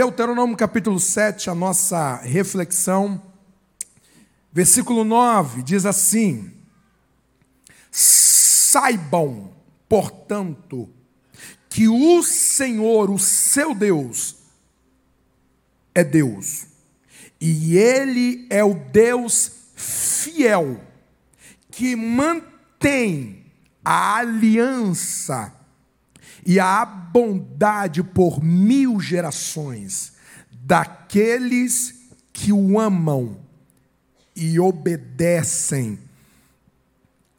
Deuteronômio capítulo 7, a nossa reflexão. Versículo 9 diz assim: Saibam, portanto, que o Senhor, o seu Deus, é Deus, e Ele é o Deus fiel, que mantém a aliança e a bondade por mil gerações daqueles que o amam e obedecem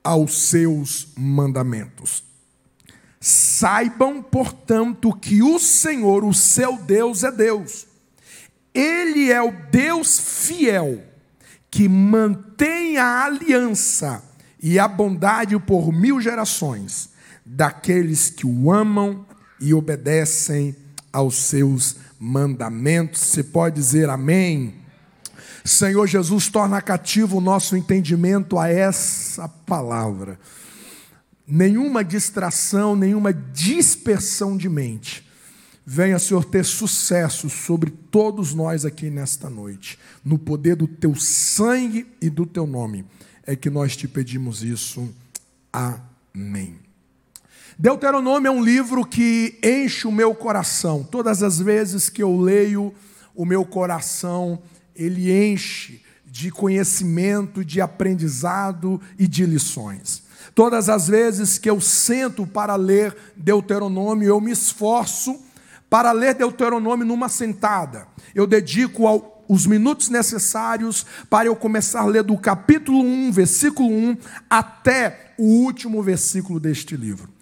aos seus mandamentos. Saibam, portanto, que o Senhor, o seu Deus, é Deus. Ele é o Deus fiel, que mantém a aliança e a bondade por mil gerações daqueles que o amam e obedecem aos seus mandamentos. Você pode dizer amém? Senhor Jesus, torna cativo o nosso entendimento a essa palavra. Nenhuma distração, nenhuma dispersão de mente. Venha, Senhor, ter sucesso sobre todos nós aqui nesta noite. No poder do teu sangue e do teu nome é que nós te pedimos isso. Amém. Deuteronômio é um livro que enche o meu coração. Todas as vezes que eu leio, o meu coração ele enche de conhecimento, de aprendizado e de lições. Todas as vezes que eu sento para ler Deuteronômio, eu me esforço para ler Deuteronômio numa sentada. Eu dedico ao, os minutos necessários para eu começar a ler do capítulo 1, versículo 1, até o último versículo deste livro.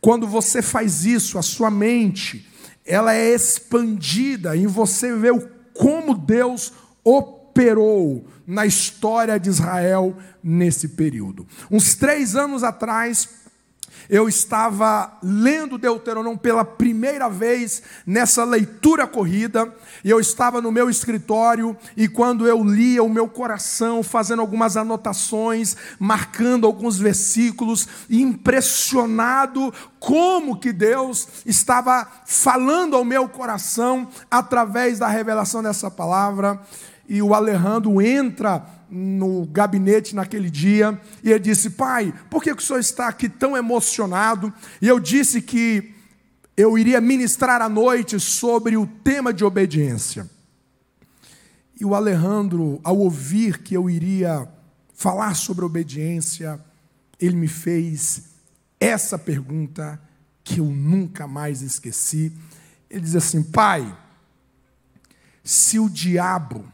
Quando você faz isso, a sua mente, ela é expandida e você vê como Deus operou na história de Israel nesse período. Uns três anos atrás, eu estava lendo Deuteronômio pela primeira vez nessa leitura corrida, e eu estava no meu escritório, e quando eu lia o meu coração, fazendo algumas anotações, marcando alguns versículos, impressionado como que Deus estava falando ao meu coração através da revelação dessa palavra, e o Alejandro entra no gabinete naquele dia e ele disse: Pai, por que o senhor está aqui tão emocionado? E eu disse que eu iria ministrar à noite sobre o tema de obediência. E o Alejandro, ao ouvir que eu iria falar sobre obediência, ele me fez essa pergunta que eu nunca mais esqueci. Ele diz assim: Pai, se o diabo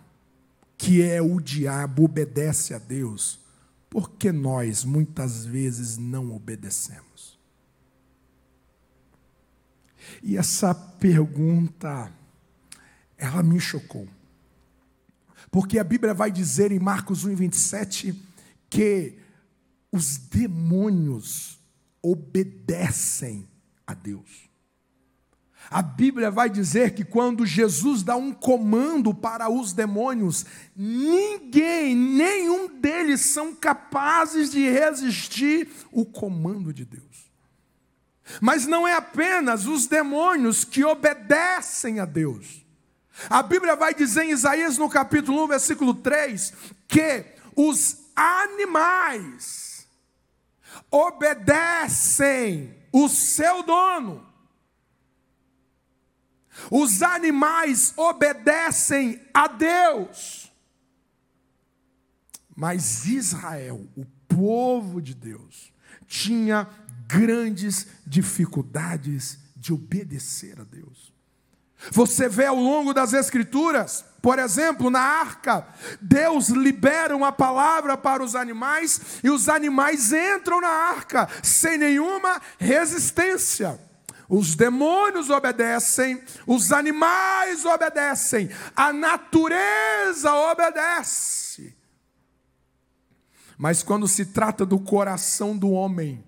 que é o diabo, obedece a Deus, por que nós muitas vezes não obedecemos? E essa pergunta, ela me chocou. Porque a Bíblia vai dizer em Marcos 1, 27 que os demônios obedecem a Deus. A Bíblia vai dizer que quando Jesus dá um comando para os demônios, ninguém, nenhum deles são capazes de resistir o comando de Deus. Mas não é apenas os demônios que obedecem a Deus. A Bíblia vai dizer em Isaías no capítulo 1, versículo 3, que os animais obedecem o seu dono. Os animais obedecem a Deus. Mas Israel, o povo de Deus, tinha grandes dificuldades de obedecer a Deus. Você vê ao longo das Escrituras, por exemplo, na arca, Deus libera uma palavra para os animais e os animais entram na arca sem nenhuma resistência. Os demônios obedecem, os animais obedecem, a natureza obedece. Mas quando se trata do coração do homem,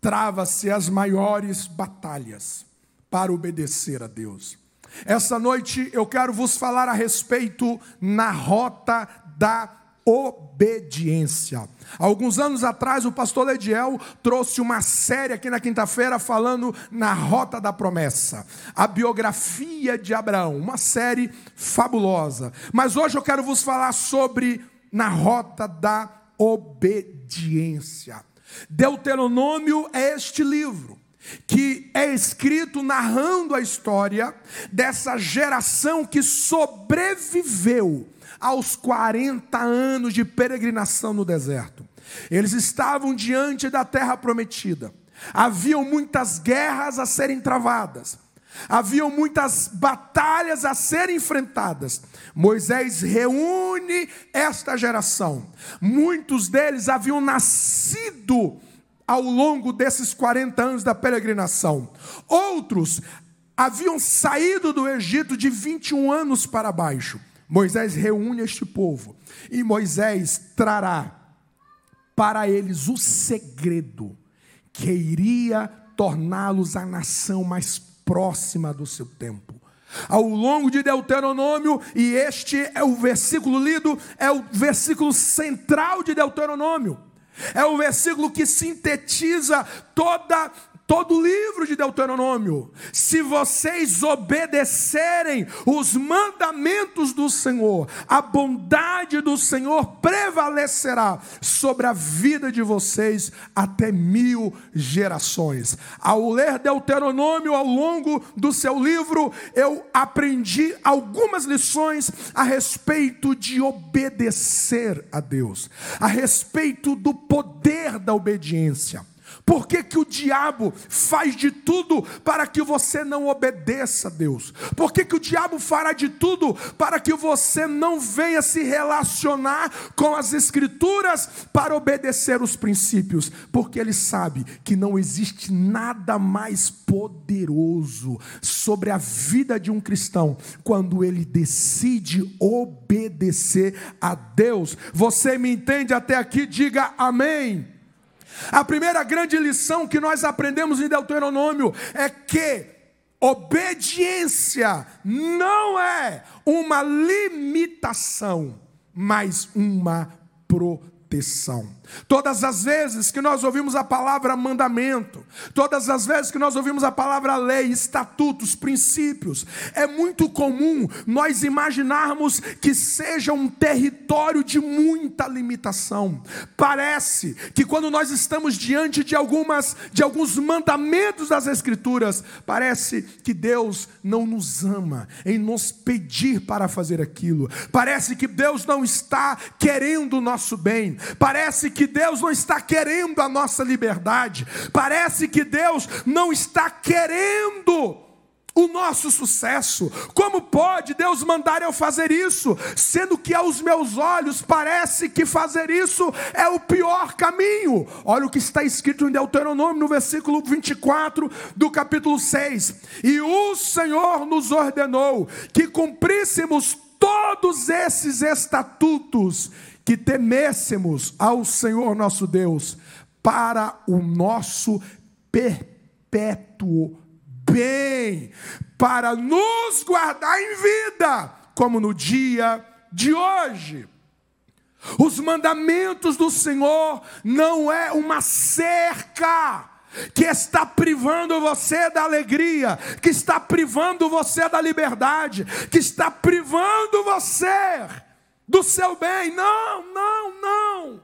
trava-se as maiores batalhas para obedecer a Deus. Essa noite eu quero vos falar a respeito na rota da obediência. Alguns anos atrás, o pastor Lediel trouxe uma série aqui na quinta-feira falando na Rota da Promessa, a biografia de Abraão, uma série fabulosa. Mas hoje eu quero vos falar sobre na Rota da Obediência. Deuteronômio é este livro que é escrito narrando a história dessa geração que sobreviveu aos 40 anos de peregrinação no deserto. Eles estavam diante da terra prometida. Haviam muitas guerras a serem travadas. Haviam muitas batalhas a serem enfrentadas. Moisés reúne esta geração. Muitos deles haviam nascido ao longo desses 40 anos da peregrinação. Outros haviam saído do Egito de 21 anos para baixo. Moisés reúne este povo e Moisés trará para eles o segredo que iria torná-los a nação mais próxima do seu tempo. Ao longo de Deuteronômio, e este é o versículo lido, é o versículo central de Deuteronômio. É o versículo que sintetiza toda todo o livro de Deuteronômio. Se vocês obedecerem os mandamentos do Senhor, a bondade do Senhor prevalecerá sobre a vida de vocês até mil gerações. Ao ler Deuteronômio ao longo do seu livro, eu aprendi algumas lições a respeito de obedecer a Deus, a respeito do poder da obediência. Por que, que o diabo faz de tudo para que você não obedeça a Deus? Por que, que o diabo fará de tudo para que você não venha se relacionar com as Escrituras para obedecer os princípios? Porque ele sabe que não existe nada mais poderoso sobre a vida de um cristão quando ele decide obedecer a Deus. Você me entende até aqui? Diga amém. A primeira grande lição que nós aprendemos em Deuteronômio é que obediência não é uma limitação, mas uma proteção. Todas as vezes que nós ouvimos a palavra mandamento, todas as vezes que nós ouvimos a palavra lei, estatutos, princípios, é muito comum nós imaginarmos que seja um território de muita limitação. Parece que quando nós estamos diante de algumas de alguns mandamentos das escrituras, parece que Deus não nos ama em nos pedir para fazer aquilo. Parece que Deus não está querendo o nosso bem. Parece que que Deus não está querendo a nossa liberdade, parece que Deus não está querendo o nosso sucesso. Como pode Deus mandar eu fazer isso, sendo que aos meus olhos parece que fazer isso é o pior caminho? Olha o que está escrito em Deuteronômio, no versículo 24 do capítulo 6. E o Senhor nos ordenou que cumpríssemos todos esses estatutos que temêssemos ao Senhor nosso Deus para o nosso perpétuo bem, para nos guardar em vida, como no dia de hoje. Os mandamentos do Senhor não é uma cerca que está privando você da alegria, que está privando você da liberdade, que está privando você do seu bem. Não, não, não.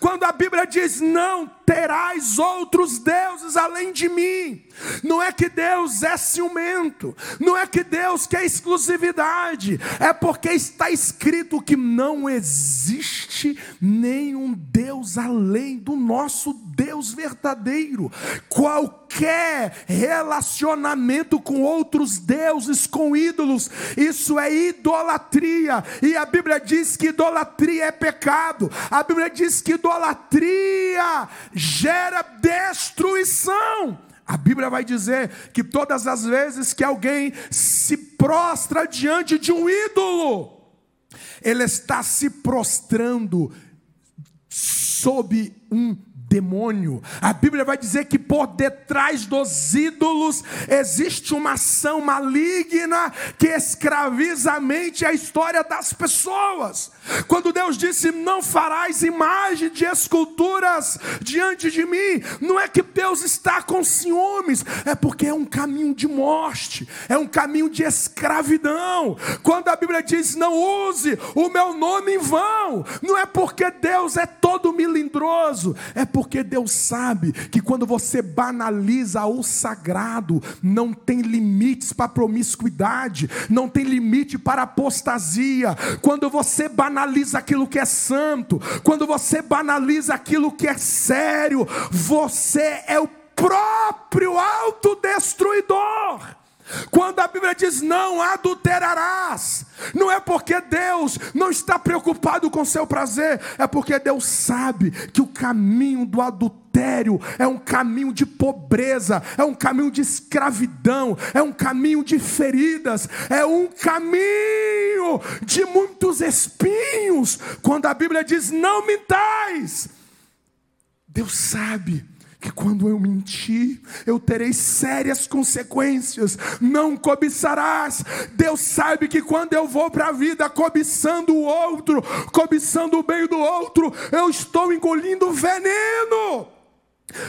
Quando a Bíblia diz não terás outros deuses além de mim, não é que Deus é ciumento, não é que Deus quer exclusividade, é porque está escrito que não existe nenhum Deus além do nosso Deus verdadeiro. Qualquer relacionamento com outros deuses, com ídolos, isso é idolatria, e a Bíblia diz que idolatria é pecado, a Bíblia diz que idolatria gera destruição. A Bíblia vai dizer que todas as vezes que alguém se prostra diante de um ídolo, ele está se prostrando sob um demônio. A Bíblia vai dizer que por detrás dos ídolos existe uma ação maligna que escraviza a mente e a história das pessoas. Quando Deus disse: Não farás imagem de esculturas diante de mim, não é que Deus está com ciúmes, é porque é um caminho de morte, é um caminho de escravidão. Quando a Bíblia diz: Não use o meu nome em vão, não é porque Deus é todo melindroso, é porque Deus sabe que quando você banaliza o sagrado, não tem limites para promiscuidade, não tem limite para apostasia. Quando você banaliza aquilo que é santo, quando você banaliza aquilo que é sério, você é o próprio autodestruidor. Quando a Bíblia diz não adulterarás, não é porque Deus não está preocupado com seu prazer, é porque Deus sabe que o caminho do adultério é um caminho de pobreza, é um caminho de escravidão, é um caminho de feridas, é um caminho de muitos espinhos. Quando a Bíblia diz não mintais, Deus sabe que quando eu mentir, eu terei sérias consequências. Não cobiçarás. Deus sabe que quando eu vou para a vida cobiçando o outro, cobiçando o bem do outro, eu estou engolindo veneno.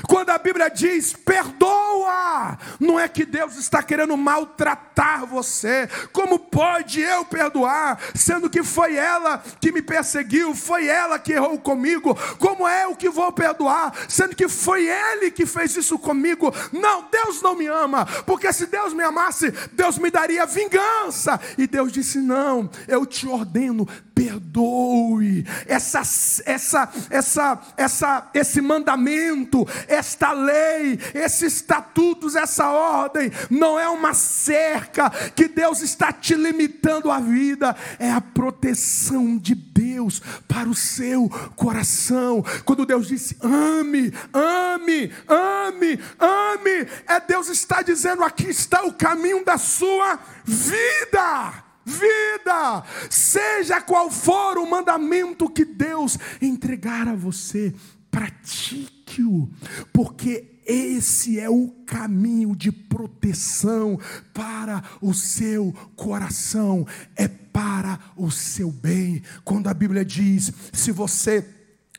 Quando a Bíblia diz perdoa, não é que Deus está querendo maltratar você. Como pode eu perdoar, sendo que foi ela que me perseguiu, foi ela que errou comigo? Como é o que vou perdoar, sendo que foi ele que fez isso comigo? Não, Deus não me ama, porque se Deus me amasse, Deus me daria vingança. E Deus disse: Não, eu te ordeno, perdoe. Essa, essa, essa, essa, esse mandamento esta lei, esses estatutos, essa ordem, não é uma cerca que Deus está te limitando a vida, é a proteção de Deus para o seu coração. Quando Deus disse: ame, ame, ame, ame, é Deus está dizendo: aqui está o caminho da sua vida vida, seja qual for o mandamento que Deus entregar a você, pratique-o, porque esse é o caminho de proteção para o seu coração, é para o seu bem. Quando a Bíblia diz: se você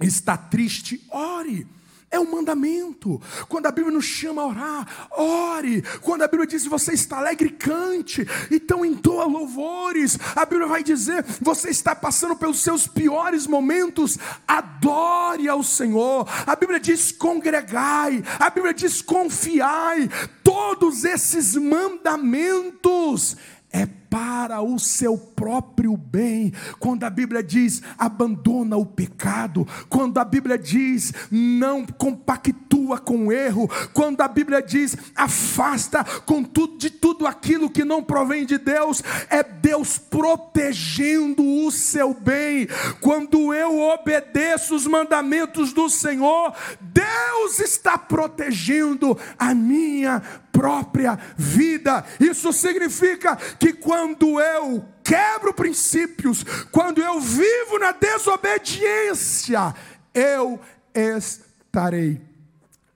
está triste, ore. É um mandamento. Quando a Bíblia nos chama a orar, ore. Quando a Bíblia diz você está alegre, cante. Então entoa louvores. A Bíblia vai dizer você está passando pelos seus piores momentos, adore ao Senhor. A Bíblia diz congregai. A Bíblia diz confiai. Todos esses mandamentos é para o seu próprio bem. Quando a Bíblia diz abandona o pecado, quando a Bíblia diz não compactua com o erro, quando a Bíblia diz afasta com tudo, de tudo aquilo que não provém de Deus, é Deus protegendo o seu bem. Quando eu obedeço os mandamentos do Senhor, Deus está protegendo a minha própria vida. Isso significa que quando eu quebro princípios, quando eu vivo na desobediência, eu estarei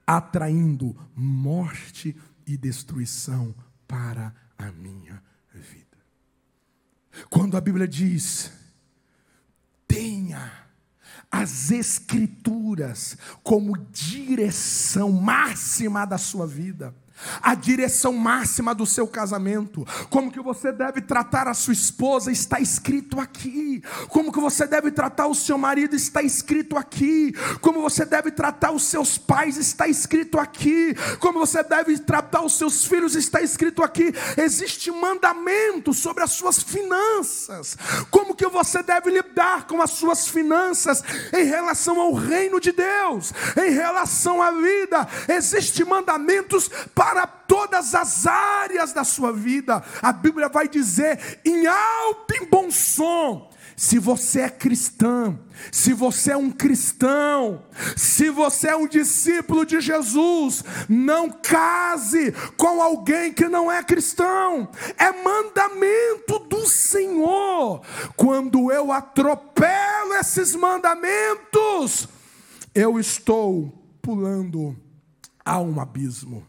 atraindo morte e destruição para a minha vida. Quando a Bíblia diz: tenha as Escrituras como direção máxima da sua vida a direção máxima do seu casamento, como que você deve tratar a sua esposa está escrito aqui, como que você deve tratar o seu marido está escrito aqui, como você deve tratar os seus pais está escrito aqui, como você deve tratar os seus filhos está escrito aqui. Existe mandamento sobre as suas finanças, como que você deve lidar com as suas finanças em relação ao reino de Deus, em relação à vida. Existem mandamentos para para todas as áreas da sua vida. A Bíblia vai dizer em alto e bom som. Se você é cristão, se você é um cristão, se você é um discípulo de Jesus, não case com alguém que não é cristão. É mandamento do Senhor. Quando eu atropelo esses mandamentos, eu estou pulando a um abismo.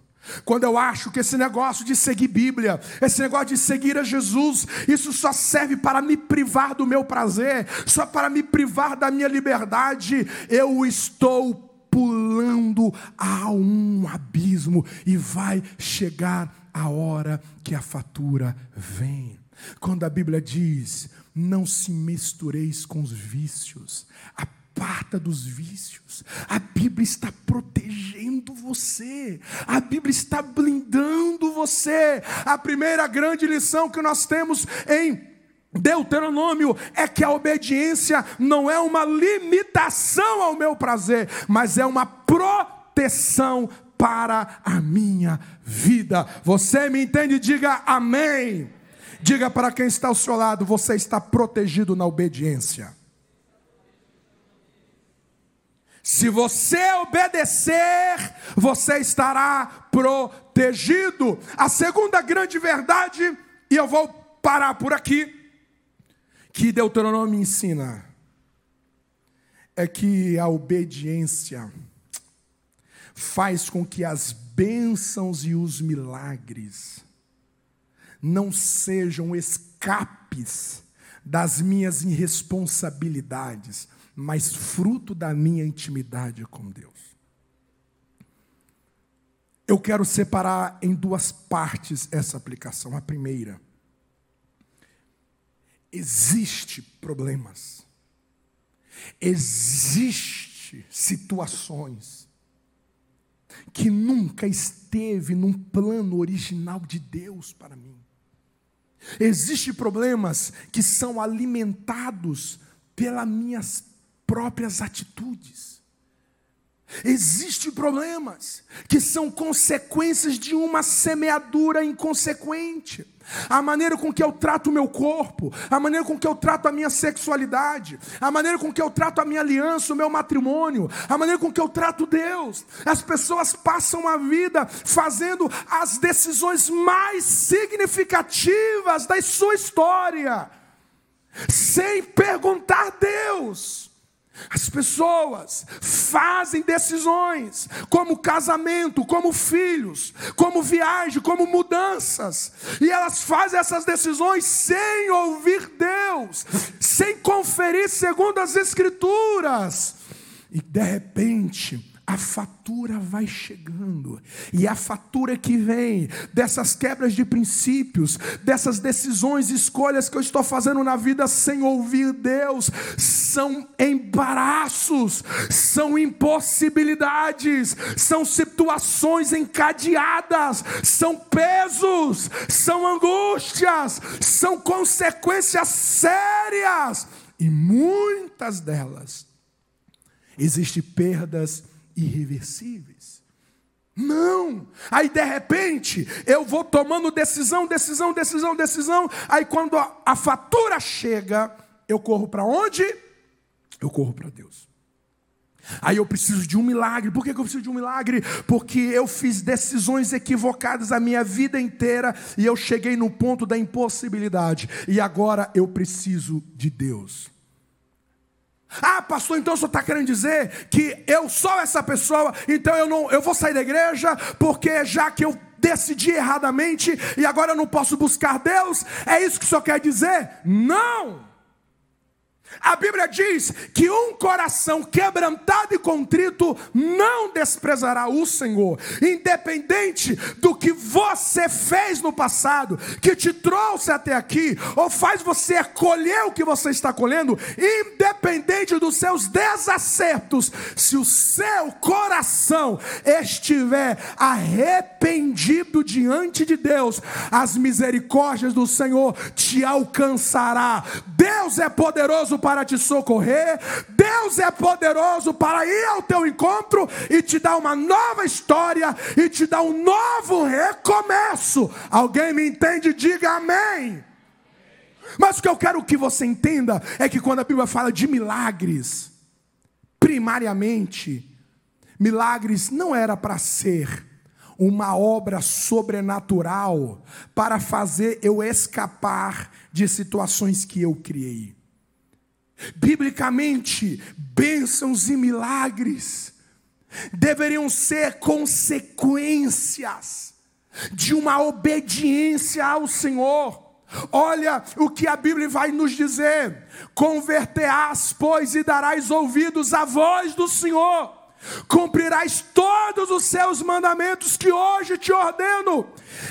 Quando eu acho que esse negócio de seguir Bíblia, esse negócio de seguir a Jesus, isso só serve para me privar do meu prazer, só para me privar da minha liberdade, eu estou pulando a um abismo e vai chegar a hora que a fatura vem. Quando a Bíblia diz: não se mistureis com os vícios, aparta dos vícios. A Bíblia está protegendo você, a Bíblia está blindando você. A primeira grande lição que nós temos em Deuteronômio é que a obediência não é uma limitação ao meu prazer, mas é uma proteção para a minha vida. Você me entende? Diga amém. Diga para quem está ao seu lado: você está protegido na obediência. Se você obedecer, você estará protegido. A segunda grande verdade, e eu vou parar por aqui, que Deuteronômio ensina, é que a obediência faz com que as bênçãos e os milagres não sejam escapes das minhas irresponsabilidades, mas fruto da minha intimidade com Deus. Eu quero separar em duas partes essa aplicação. A primeira, existe problemas, existe situações que nunca esteve num plano original de Deus para mim. Existem problemas que são alimentados pelas minhas próprias atitudes. Existem problemas que são consequências de uma semeadura inconsequente. A maneira com que eu trato o meu corpo, a maneira com que eu trato a minha sexualidade, a maneira com que eu trato a minha aliança, o meu matrimônio, a maneira com que eu trato Deus. As pessoas passam a vida fazendo as decisões mais significativas da sua história, sem perguntar a Deus. As pessoas fazem decisões, como casamento, como filhos, como viagem, como mudanças, e elas fazem essas decisões sem ouvir Deus, sem conferir segundo as Escrituras, e de repente, a fatura vai chegando, e a fatura que vem dessas quebras de princípios, dessas decisões, escolhas que eu estou fazendo na vida sem ouvir Deus, são embaraços, são impossibilidades, são situações encadeadas, são pesos, são angústias, são consequências sérias, e muitas delas existem perdas irreversíveis. Não! Aí de repente eu vou tomando decisão, decisão, decisão, decisão. Aí quando a, a fatura chega, eu corro para onde? Eu corro para Deus. Aí eu preciso de um milagre. Por que eu preciso de um milagre? Porque eu fiz decisões equivocadas a minha vida inteira e eu cheguei no ponto da impossibilidade. E agora eu preciso de Deus. Ah, pastor, então o senhor está querendo dizer que eu sou essa pessoa, então eu não, eu vou sair da igreja, porque já que eu decidi erradamente e agora eu não posso buscar Deus, é isso que o senhor quer dizer? Não! A Bíblia diz que um coração quebrantado e contrito não desprezará o Senhor, independente do que você fez no passado, que te trouxe até aqui, ou faz você colher o que você está colhendo, independente dos seus desacertos, se o seu coração estiver arrependido diante de Deus, as misericórdias do Senhor te alcançará. Deus é poderoso para te socorrer, Deus é poderoso para ir ao teu encontro e te dar uma nova história e te dar um novo recomeço. Alguém me entende? Diga amém. Mas o que eu quero que você entenda é que quando a Bíblia fala de milagres, primariamente, milagres não era para ser uma obra sobrenatural para fazer eu escapar de situações que eu criei. Biblicamente, bênçãos e milagres deveriam ser consequências de uma obediência ao Senhor. Olha o que a Bíblia vai nos dizer: converterás, pois, e darás ouvidos à voz do Senhor, cumprirás todos os seus mandamentos que hoje te ordeno,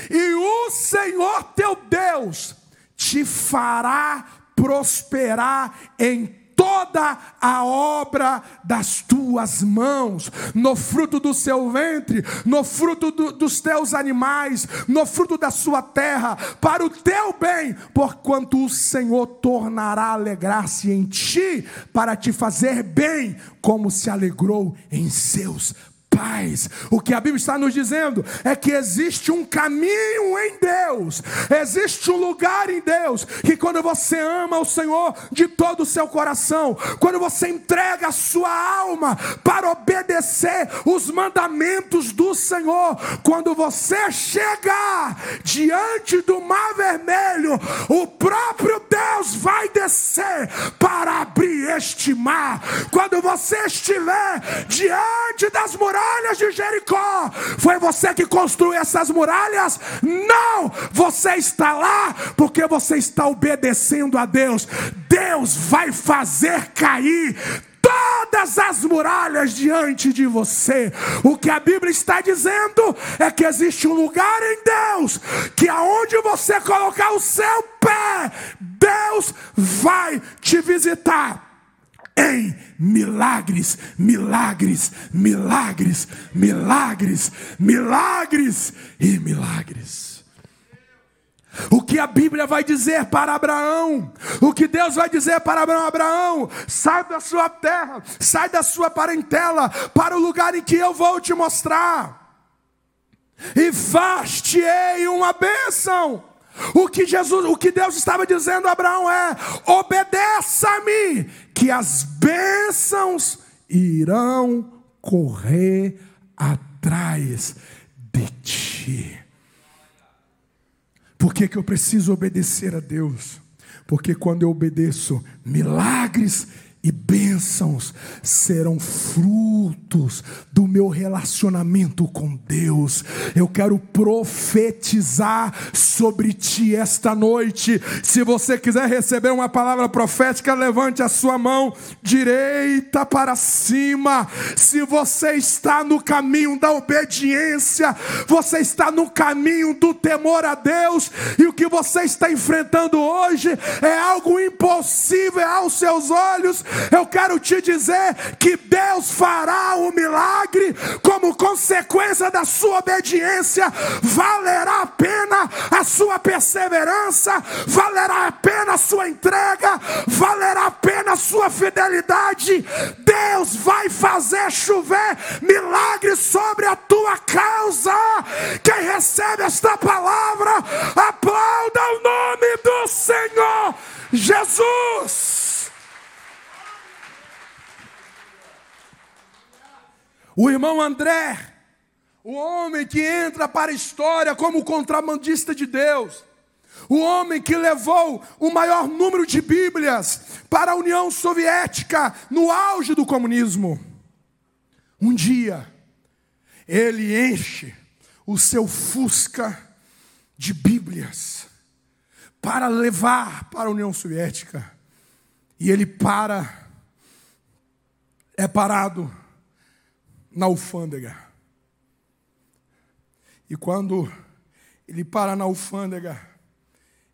e o Senhor teu Deus te fará prosperar em toda a obra das tuas mãos, no fruto do seu ventre, no fruto do, dos teus animais, no fruto da sua terra, para o teu bem, porquanto o Senhor tornará alegrar-se em ti, para te fazer bem, como se alegrou em seus paz. O que a Bíblia está nos dizendo é que existe um caminho em Deus, existe um lugar em Deus, que quando você ama o Senhor de todo o seu coração, quando você entrega a sua alma para obedecer os mandamentos do Senhor, quando você chegar diante do mar vermelho, o próprio Deus vai descer para abrir este mar. Quando você estiver diante das muralhas, muralhas de Jericó. Foi você que construiu essas muralhas? Não! Você está lá porque você está obedecendo a Deus. Deus vai fazer cair todas as muralhas diante de você. O que a Bíblia está dizendo é que existe um lugar em Deus que aonde você colocar o seu pé, Deus vai te visitar em milagres, milagres, milagres, milagres, milagres e milagres. O que a Bíblia vai dizer para Abraão, o que Deus vai dizer para Abraão: Abraão, sai da sua terra, sai da sua parentela, para o lugar em que eu vou te mostrar, e faz-te-ei uma bênção. O que Jesus, o que Deus estava dizendo a Abraão é: obedeça-me, que as bênçãos irão correr atrás de ti. Por que, que eu preciso obedecer a Deus? Porque quando eu obedeço, milagres e bênçãos serão frutos do meu relacionamento com Deus. Eu quero profetizar sobre ti esta noite. Se você quiser receber uma palavra profética, levante a sua mão direita para cima. Se você está no caminho da obediência, você está no caminho do temor a Deus, e o que você está enfrentando hoje é algo impossível aos seus olhos eu quero te dizer que Deus fará o milagre como consequência da sua obediência. Valerá a pena a sua perseverança, valerá a pena a sua entrega, valerá a pena a sua fidelidade. Deus vai fazer chover milagres sobre a tua causa. Quem recebe esta palavra, aplauda o nome do Senhor Jesus. O irmão André, o homem que entra para a história como contrabandista de Deus, o homem que levou o maior número de Bíblias para a União Soviética no auge do comunismo. Um dia, ele enche o seu Fusca de Bíblias para levar para a União Soviética. E ele para, é parado na alfândega. E quando ele para na alfândega,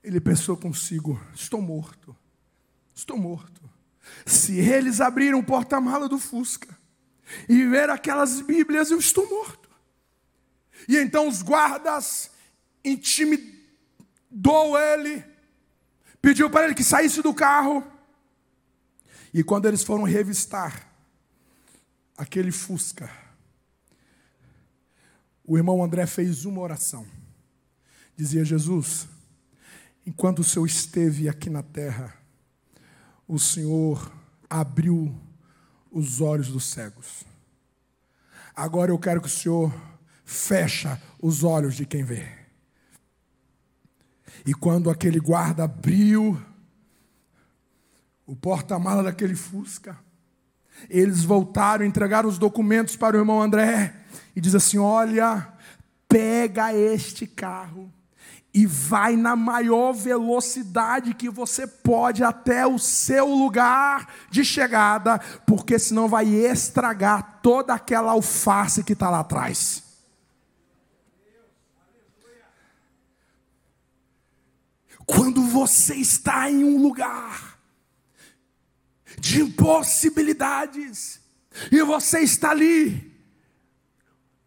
ele pensou consigo: estou morto, estou morto. Se eles abrirem o porta-mala do Fusca e ver aquelas Bíblias, eu estou morto. E então os guardas intimidou ele, pediu para ele que saísse do carro. E quando eles foram revistar aquele Fusca, o irmão André fez uma oração. Dizia: Jesus, enquanto o Senhor esteve aqui na terra, o Senhor abriu os olhos dos cegos. Agora eu quero que o Senhor fecha os olhos de quem vê. E quando aquele guarda abriu o porta-mala daquele Fusca, Eles voltaram, entregaram os documentos para o irmão André e diz assim: Olha, pega este carro e vai na maior velocidade que você pode até o seu lugar de chegada, porque senão vai estragar toda aquela alface que está lá atrás. Quando você está em um lugar de impossibilidades, e você está ali,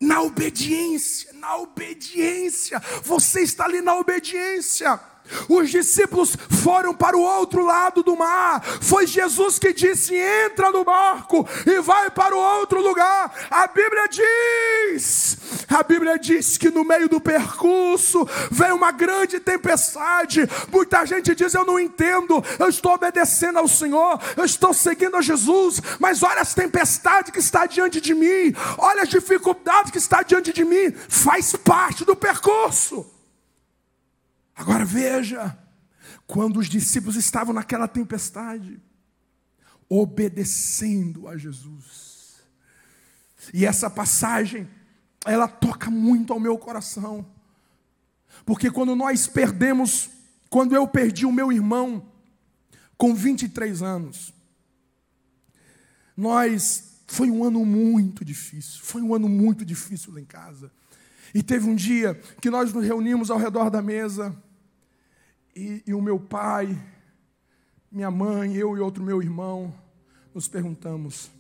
na obediência, na obediência. Você está ali na obediência. Os discípulos foram para o outro lado do mar. Foi Jesus que disse: entra no barco e vai para o outro lugar. A Bíblia diz, a Bíblia diz que no meio do percurso veio uma grande tempestade. Muita gente diz: eu não entendo, eu estou obedecendo ao Senhor, eu estou seguindo a Jesus, mas olha as tempestades que está diante de mim, olha as dificuldades que está diante de mim, faz parte do percurso. Agora veja, quando os discípulos estavam naquela tempestade, obedecendo a Jesus. E essa passagem, ela toca muito ao meu coração. Porque quando nós perdemos, quando eu perdi o meu irmão com 23 anos, nós foi um ano muito difícil, foi um ano muito difícil lá em casa. E teve um dia que nós nos reunimos ao redor da mesa, e, e o meu pai, minha mãe, eu e outro meu irmão, nos perguntamos: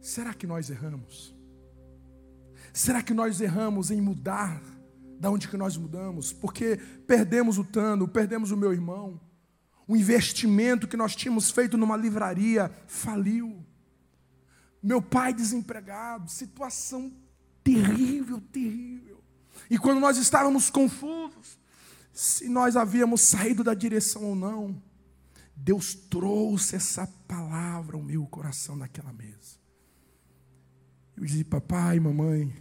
será que nós erramos? Será que nós erramos em mudar da onde que nós mudamos? Porque perdemos o Tano, perdemos o meu irmão. O investimento que nós tínhamos feito numa livraria faliu. Meu pai desempregado, situação terrível, terrível. E quando nós estávamos confusos, se nós havíamos saído da direção ou não, Deus trouxe essa palavra ao meu coração naquela mesa. Eu disse, papai, mamãe,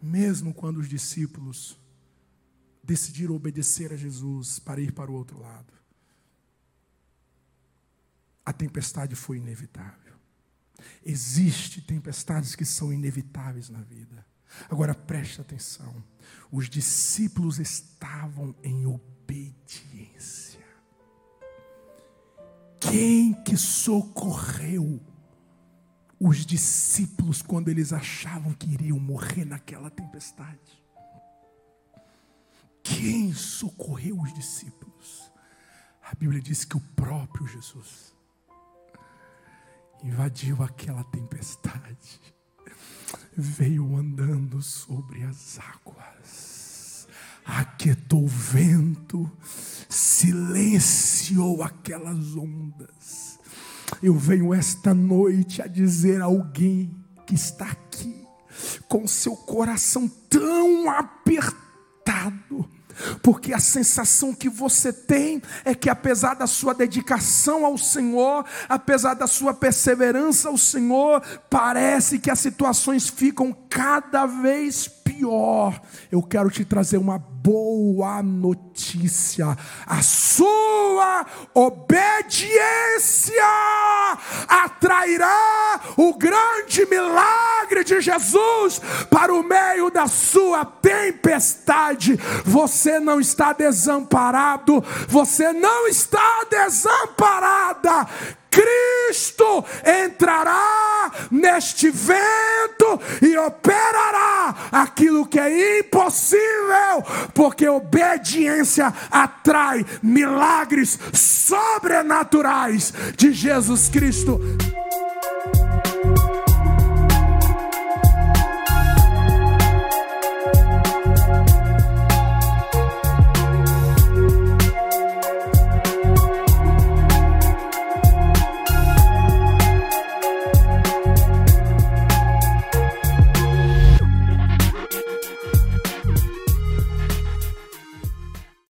mesmo quando os discípulos decidiram obedecer a Jesus para ir para o outro lado, a tempestade foi inevitável. Existem tempestades que são inevitáveis na vida. Agora preste atenção os discípulos estavam em obediência. Quem que socorreu os discípulos quando eles achavam que iriam morrer naquela tempestade? Quem socorreu os discípulos? A Bíblia diz que o próprio Jesus invadiu aquela tempestade veio andando sobre as águas, aquietou o vento, silenciou aquelas ondas. Eu venho esta noite a dizer a alguém que está aqui, com seu coração tão apertado, porque a sensação que você tem é que, apesar da sua dedicação ao Senhor, apesar da sua perseverança ao Senhor, parece que as situações ficam cada vez pior. Eu quero te trazer uma boa notícia: a sua obediência atrairá o grande milagre de Jesus para o meio da sua tempestade. Você não está desamparado, você não está desamparada. Cristo entrará neste vento e operará aquilo que é impossível, porque obediência atrai milagres sobrenaturais de Jesus Cristo.